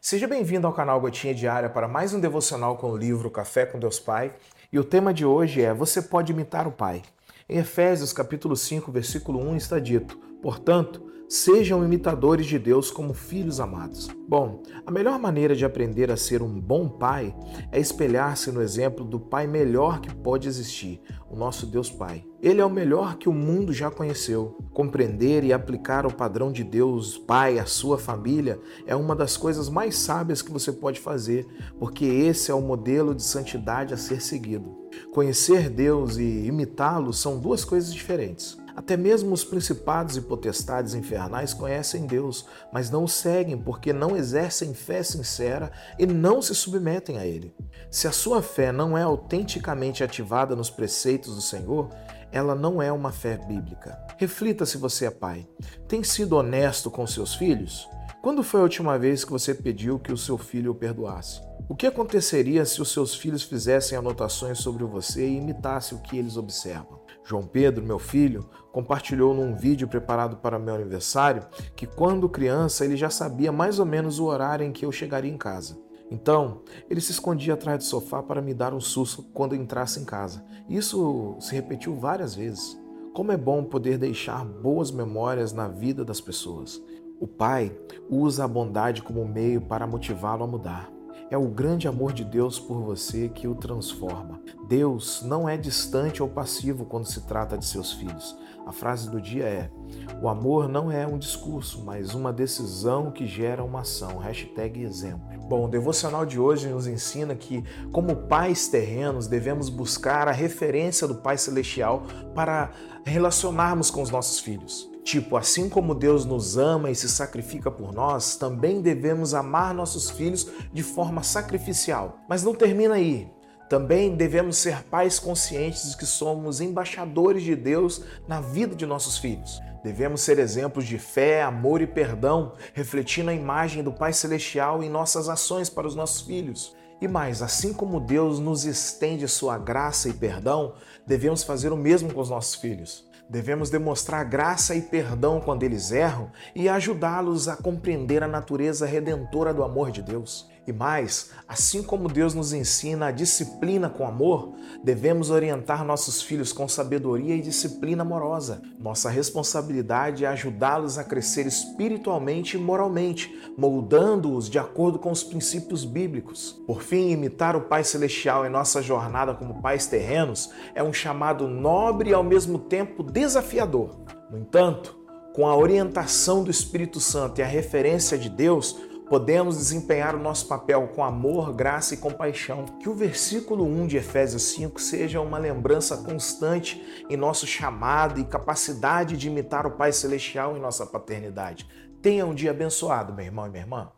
Seja bem-vindo ao canal Gotinha Diária para mais um devocional com o livro Café com Deus Pai. E o tema de hoje é Você pode imitar o Pai. Em Efésios capítulo 5, versículo 1 está dito: Portanto, Sejam imitadores de Deus como filhos amados. Bom, a melhor maneira de aprender a ser um bom pai é espelhar-se no exemplo do pai melhor que pode existir, o nosso Deus Pai. Ele é o melhor que o mundo já conheceu. Compreender e aplicar o padrão de Deus Pai à sua família é uma das coisas mais sábias que você pode fazer, porque esse é o modelo de santidade a ser seguido. Conhecer Deus e imitá-lo são duas coisas diferentes. Até mesmo os principados e potestades infernais conhecem Deus, mas não o seguem porque não exercem fé sincera e não se submetem a Ele. Se a sua fé não é autenticamente ativada nos preceitos do Senhor, ela não é uma fé bíblica. Reflita se você é pai. Tem sido honesto com seus filhos? Quando foi a última vez que você pediu que o seu filho o perdoasse? O que aconteceria se os seus filhos fizessem anotações sobre você e imitassem o que eles observam? João Pedro, meu filho, compartilhou num vídeo preparado para meu aniversário que quando criança ele já sabia mais ou menos o horário em que eu chegaria em casa. Então, ele se escondia atrás do sofá para me dar um susto quando entrasse em casa. Isso se repetiu várias vezes. Como é bom poder deixar boas memórias na vida das pessoas. O pai usa a bondade como meio para motivá-lo a mudar. É o grande amor de Deus por você que o transforma. Deus não é distante ou passivo quando se trata de seus filhos. A frase do dia é: O amor não é um discurso, mas uma decisão que gera uma ação. Hashtag exemplo. Bom, o devocional de hoje nos ensina que, como pais terrenos, devemos buscar a referência do Pai Celestial para relacionarmos com os nossos filhos. Tipo, assim como Deus nos ama e se sacrifica por nós, também devemos amar nossos filhos de forma sacrificial. Mas não termina aí. Também devemos ser pais conscientes de que somos embaixadores de Deus na vida de nossos filhos. Devemos ser exemplos de fé, amor e perdão, refletindo a imagem do Pai Celestial em nossas ações para os nossos filhos. E mais, assim como Deus nos estende sua graça e perdão, devemos fazer o mesmo com os nossos filhos. Devemos demonstrar graça e perdão quando eles erram e ajudá-los a compreender a natureza redentora do amor de Deus. E mais, assim como Deus nos ensina a disciplina com amor, devemos orientar nossos filhos com sabedoria e disciplina amorosa. Nossa responsabilidade é ajudá-los a crescer espiritualmente e moralmente, moldando-os de acordo com os princípios bíblicos. Por fim, imitar o Pai Celestial em nossa jornada como pais terrenos é um chamado nobre e ao mesmo tempo desafiador. No entanto, com a orientação do Espírito Santo e a referência de Deus, podemos desempenhar o nosso papel com amor, graça e compaixão. Que o versículo 1 de Efésios 5 seja uma lembrança constante em nosso chamado e capacidade de imitar o Pai Celestial em nossa paternidade. Tenha um dia abençoado, meu irmão e minha irmã.